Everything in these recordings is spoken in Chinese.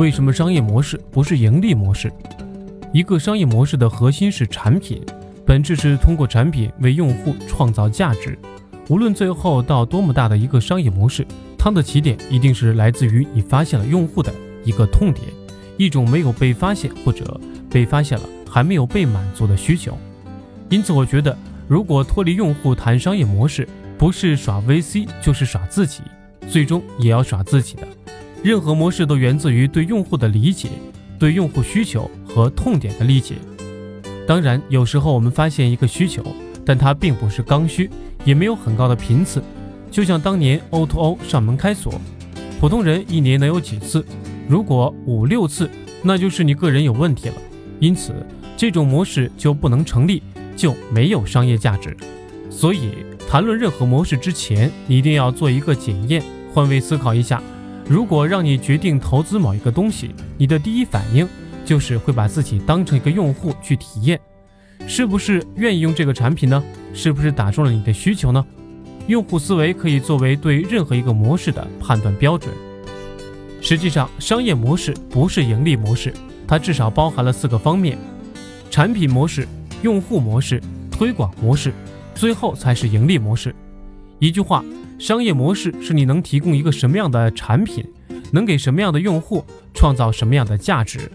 为什么商业模式不是盈利模式？一个商业模式的核心是产品，本质是通过产品为用户创造价值。无论最后到多么大的一个商业模式，它的起点一定是来自于你发现了用户的一个痛点，一种没有被发现或者被发现了还没有被满足的需求。因此，我觉得如果脱离用户谈商业模式，不是耍 VC 就是耍自己，最终也要耍自己的。任何模式都源自于对用户的理解，对用户需求和痛点的理解。当然，有时候我们发现一个需求，但它并不是刚需，也没有很高的频次。就像当年 O2O O 上门开锁，普通人一年能有几次？如果五六次，那就是你个人有问题了。因此，这种模式就不能成立，就没有商业价值。所以。谈论任何模式之前，一定要做一个检验，换位思考一下。如果让你决定投资某一个东西，你的第一反应就是会把自己当成一个用户去体验，是不是愿意用这个产品呢？是不是打中了你的需求呢？用户思维可以作为对任何一个模式的判断标准。实际上，商业模式不是盈利模式，它至少包含了四个方面：产品模式、用户模式、推广模式。最后才是盈利模式。一句话，商业模式是你能提供一个什么样的产品，能给什么样的用户创造什么样的价值，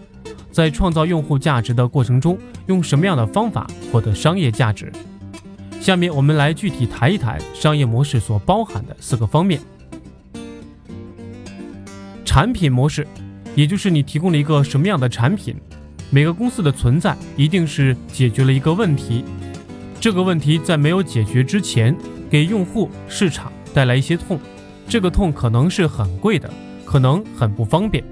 在创造用户价值的过程中，用什么样的方法获得商业价值。下面我们来具体谈一谈商业模式所包含的四个方面。产品模式，也就是你提供了一个什么样的产品。每个公司的存在一定是解决了一个问题。这个问题在没有解决之前，给用户、市场带来一些痛，这个痛可能是很贵的，可能很不方便。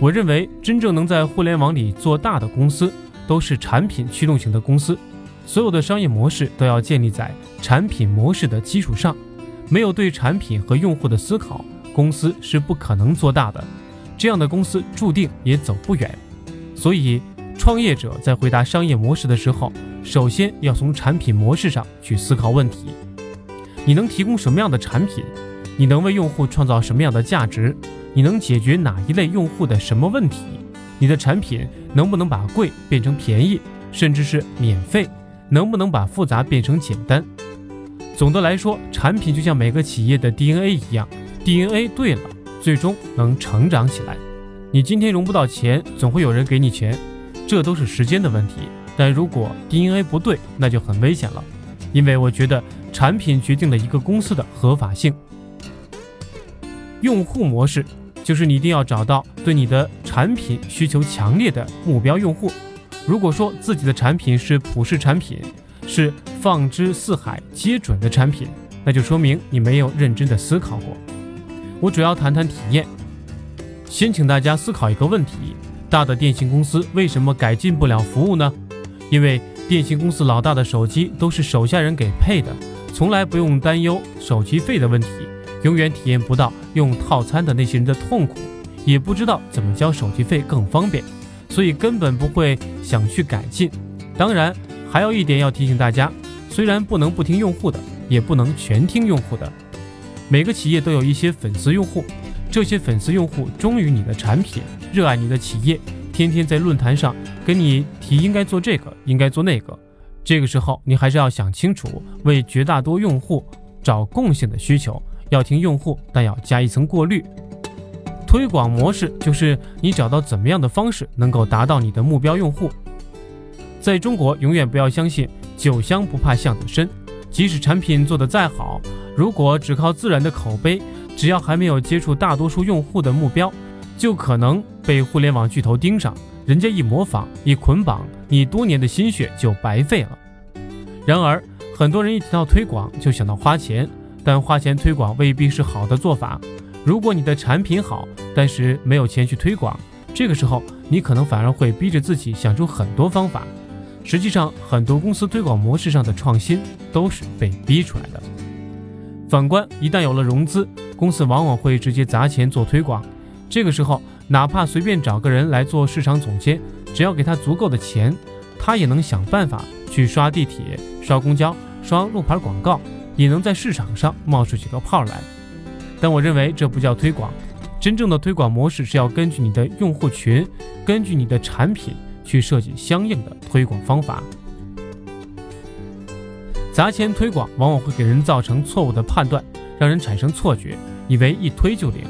我认为，真正能在互联网里做大的公司，都是产品驱动型的公司。所有的商业模式都要建立在产品模式的基础上，没有对产品和用户的思考，公司是不可能做大的。这样的公司注定也走不远。所以，创业者在回答商业模式的时候，首先要从产品模式上去思考问题，你能提供什么样的产品？你能为用户创造什么样的价值？你能解决哪一类用户的什么问题？你的产品能不能把贵变成便宜，甚至是免费？能不能把复杂变成简单？总的来说，产品就像每个企业的 DNA 一样，DNA 对了，最终能成长起来。你今天融不到钱，总会有人给你钱，这都是时间的问题。但如果 DNA 不对，那就很危险了，因为我觉得产品决定了一个公司的合法性。用户模式就是你一定要找到对你的产品需求强烈的目标用户。如果说自己的产品是普世产品，是放之四海皆准的产品，那就说明你没有认真的思考过。我主要谈谈体验，先请大家思考一个问题：大的电信公司为什么改进不了服务呢？因为电信公司老大的手机都是手下人给配的，从来不用担忧手机费的问题，永远体验不到用套餐的那些人的痛苦，也不知道怎么交手机费更方便，所以根本不会想去改进。当然，还有一点要提醒大家，虽然不能不听用户的，也不能全听用户的。每个企业都有一些粉丝用户，这些粉丝用户忠于你的产品，热爱你的企业。天天在论坛上跟你提应该做这个，应该做那个，这个时候你还是要想清楚，为绝大多数用户找共性的需求，要听用户，但要加一层过滤。推广模式就是你找到怎么样的方式能够达到你的目标用户。在中国，永远不要相信酒香不怕巷子深，即使产品做得再好，如果只靠自然的口碑，只要还没有接触大多数用户的目标。就可能被互联网巨头盯上，人家一模仿一捆绑，你多年的心血就白费了。然而，很多人一提到推广就想到花钱，但花钱推广未必是好的做法。如果你的产品好，但是没有钱去推广，这个时候你可能反而会逼着自己想出很多方法。实际上，很多公司推广模式上的创新都是被逼出来的。反观，一旦有了融资，公司往往会直接砸钱做推广。这个时候，哪怕随便找个人来做市场总监，只要给他足够的钱，他也能想办法去刷地铁、刷公交、刷路牌广告，也能在市场上冒出几个泡来。但我认为这不叫推广，真正的推广模式是要根据你的用户群，根据你的产品去设计相应的推广方法。砸钱推广往往会给人造成错误的判断，让人产生错觉，以为一推就灵，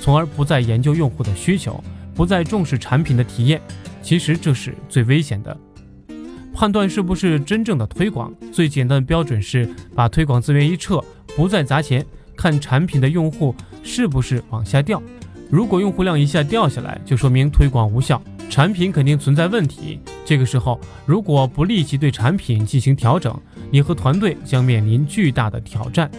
从而不再研究用户的需求，不再重视产品的体验。其实这是最危险的。判断是不是真正的推广，最简单的标准是把推广资源一撤，不再砸钱，看产品的用户是不是往下掉。如果用户量一下掉下来，就说明推广无效，产品肯定存在问题。这个时候，如果不立即对产品进行调整，你和团队将面临巨大的挑战。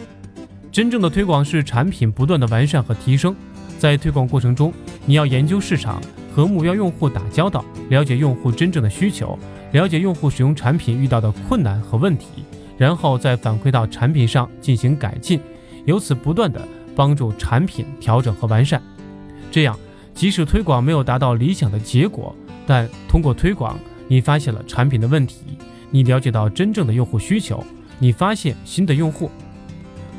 真正的推广是产品不断的完善和提升，在推广过程中，你要研究市场，和目标用户打交道，了解用户真正的需求，了解用户使用产品遇到的困难和问题，然后再反馈到产品上进行改进，由此不断的帮助产品调整和完善。这样，即使推广没有达到理想的结果，但通过推广，你发现了产品的问题。你了解到真正的用户需求，你发现新的用户，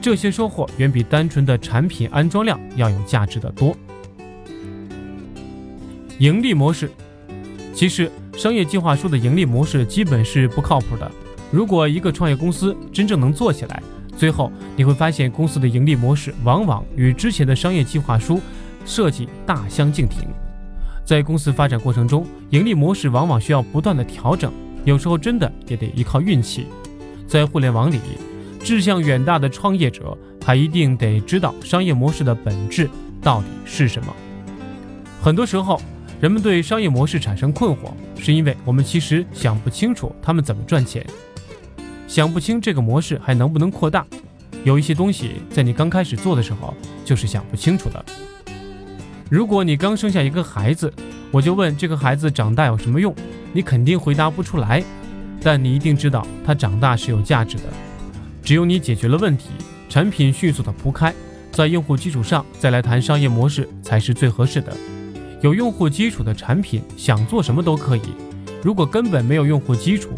这些收获远比单纯的产品安装量要有价值的多。盈利模式，其实商业计划书的盈利模式基本是不靠谱的。如果一个创业公司真正能做起来，最后你会发现公司的盈利模式往往与之前的商业计划书设计大相径庭。在公司发展过程中，盈利模式往往需要不断的调整。有时候真的也得依靠运气，在互联网里，志向远大的创业者还一定得知道商业模式的本质到底是什么。很多时候，人们对商业模式产生困惑，是因为我们其实想不清楚他们怎么赚钱，想不清这个模式还能不能扩大。有一些东西在你刚开始做的时候就是想不清楚的。如果你刚生下一个孩子，我就问这个孩子长大有什么用？你肯定回答不出来，但你一定知道他长大是有价值的。只有你解决了问题，产品迅速的铺开，在用户基础上再来谈商业模式才是最合适的。有用户基础的产品，想做什么都可以。如果根本没有用户基础，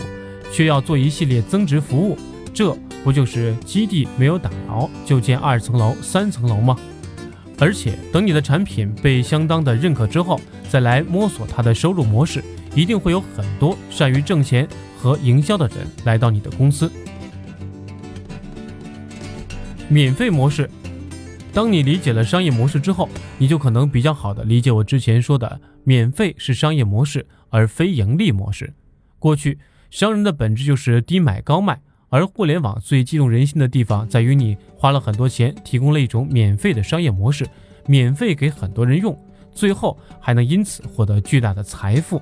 却要做一系列增值服务，这不就是基地没有打牢就建二层楼、三层楼吗？而且等你的产品被相当的认可之后，再来摸索它的收入模式。一定会有很多善于挣钱和营销的人来到你的公司。免费模式，当你理解了商业模式之后，你就可能比较好的理解我之前说的，免费是商业模式而非盈利模式。过去商人的本质就是低买高卖，而互联网最激动人心的地方在于你花了很多钱，提供了一种免费的商业模式，免费给很多人用，最后还能因此获得巨大的财富。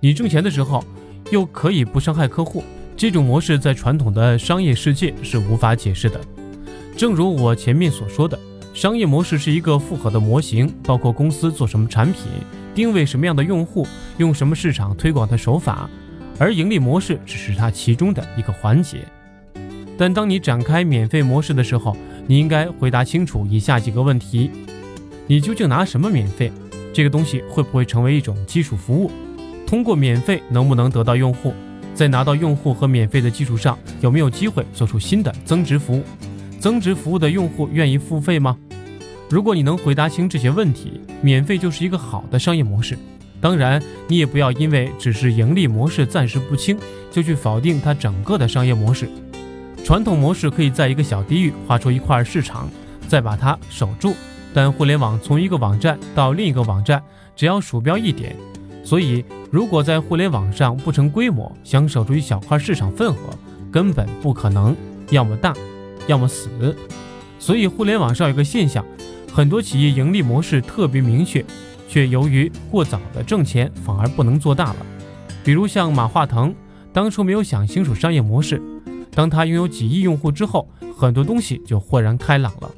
你挣钱的时候，又可以不伤害客户，这种模式在传统的商业世界是无法解释的。正如我前面所说的，商业模式是一个复合的模型，包括公司做什么产品，定位什么样的用户，用什么市场推广的手法，而盈利模式只是它其中的一个环节。但当你展开免费模式的时候，你应该回答清楚以下几个问题：你究竟拿什么免费？这个东西会不会成为一种基础服务？通过免费能不能得到用户？在拿到用户和免费的基础上，有没有机会做出新的增值服务？增值服务的用户愿意付费吗？如果你能回答清这些问题，免费就是一个好的商业模式。当然，你也不要因为只是盈利模式暂时不清，就去否定它整个的商业模式。传统模式可以在一个小地域划出一块市场，再把它守住。但互联网从一个网站到另一个网站，只要鼠标一点。所以，如果在互联网上不成规模，想守住一小块市场份额，根本不可能。要么大，要么死。所以，互联网上有个现象，很多企业盈利模式特别明确，却由于过早的挣钱，反而不能做大了。比如像马化腾，当初没有想清楚商业模式，当他拥有几亿用户之后，很多东西就豁然开朗了。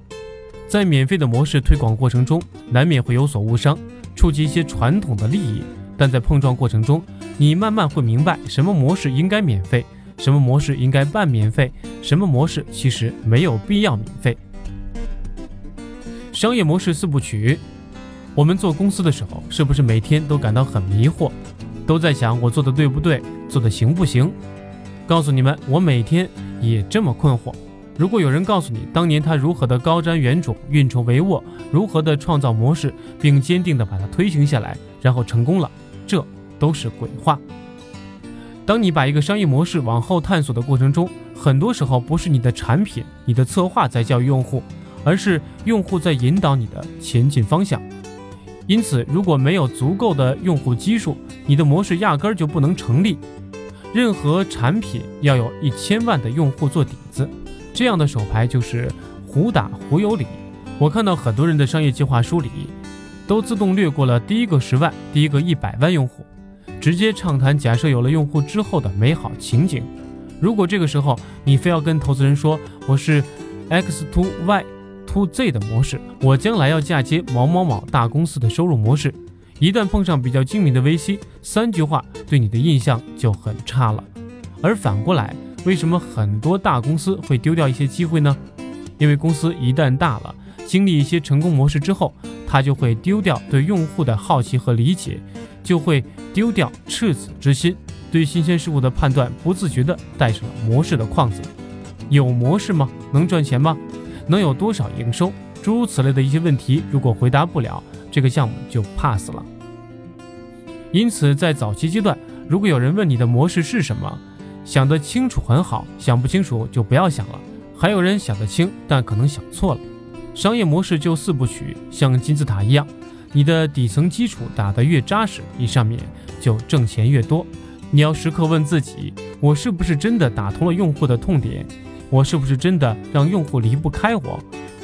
在免费的模式推广过程中，难免会有所误伤，触及一些传统的利益。但在碰撞过程中，你慢慢会明白什么模式应该免费，什么模式应该半免费，什么模式其实没有必要免费。商业模式四部曲，我们做公司的时候，是不是每天都感到很迷惑，都在想我做的对不对，做的行不行？告诉你们，我每天也这么困惑。如果有人告诉你当年他如何的高瞻远瞩、运筹帷幄，如何的创造模式，并坚定的把它推行下来，然后成功了，这都是鬼话。当你把一个商业模式往后探索的过程中，很多时候不是你的产品、你的策划在教育用户，而是用户在引导你的前进方向。因此，如果没有足够的用户基数，你的模式压根儿就不能成立。任何产品要有一千万的用户做底子，这样的手牌就是胡打胡有理。我看到很多人的商业计划书里，都自动略过了第一个十万、第一个一百万用户，直接畅谈假设有了用户之后的美好情景。如果这个时候你非要跟投资人说我是 X to Y to Z 的模式，我将来要嫁接某某某大公司的收入模式，一旦碰上比较精明的 VC，三句话对你的印象就很差了。而反过来，为什么很多大公司会丢掉一些机会呢？因为公司一旦大了，经历一些成功模式之后，它就会丢掉对用户的好奇和理解，就会丢掉赤子之心。对新鲜事物的判断不自觉地带上了模式的框子，有模式吗？能赚钱吗？能有多少营收？诸如此类的一些问题，如果回答不了，这个项目就 pass 了。因此，在早期阶段，如果有人问你的模式是什么，想得清楚很好，想不清楚就不要想了。还有人想得清，但可能想错了。商业模式就四部曲，像金字塔一样，你的底层基础打得越扎实，你上面就挣钱越多。你要时刻问自己：我是不是真的打通了用户的痛点？我是不是真的让用户离不开我？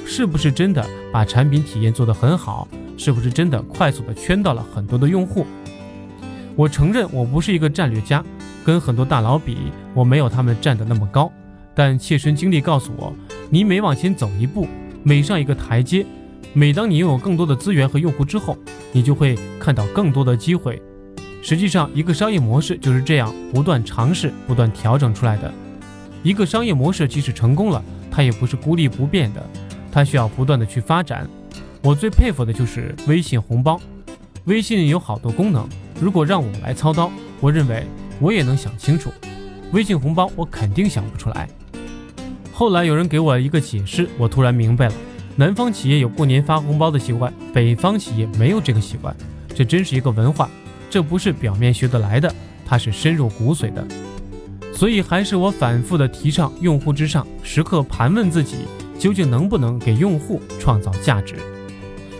是不是真的把产品体验做得很好？是不是真的快速的圈到了很多的用户？我承认我不是一个战略家，跟很多大佬比，我没有他们站得那么高。但切身经历告诉我，你每往前走一步，每上一个台阶，每当你拥有更多的资源和用户之后，你就会看到更多的机会。实际上，一个商业模式就是这样不断尝试、不断调整出来的。一个商业模式即使成功了，它也不是孤立不变的，它需要不断的去发展。我最佩服的就是微信红包。微信有好多功能，如果让我来操刀，我认为我也能想清楚。微信红包我肯定想不出来。后来有人给我一个解释，我突然明白了：南方企业有过年发红包的习惯，北方企业没有这个习惯，这真是一个文化。这不是表面学得来的，它是深入骨髓的。所以还是我反复的提倡用户至上，时刻盘问自己，究竟能不能给用户创造价值。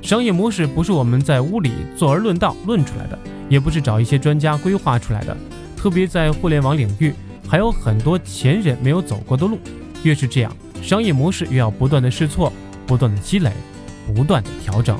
商业模式不是我们在屋里坐而论道论出来的，也不是找一些专家规划出来的。特别在互联网领域，还有很多前人没有走过的路。越是这样，商业模式越要不断的试错，不断的积累，不断的调整。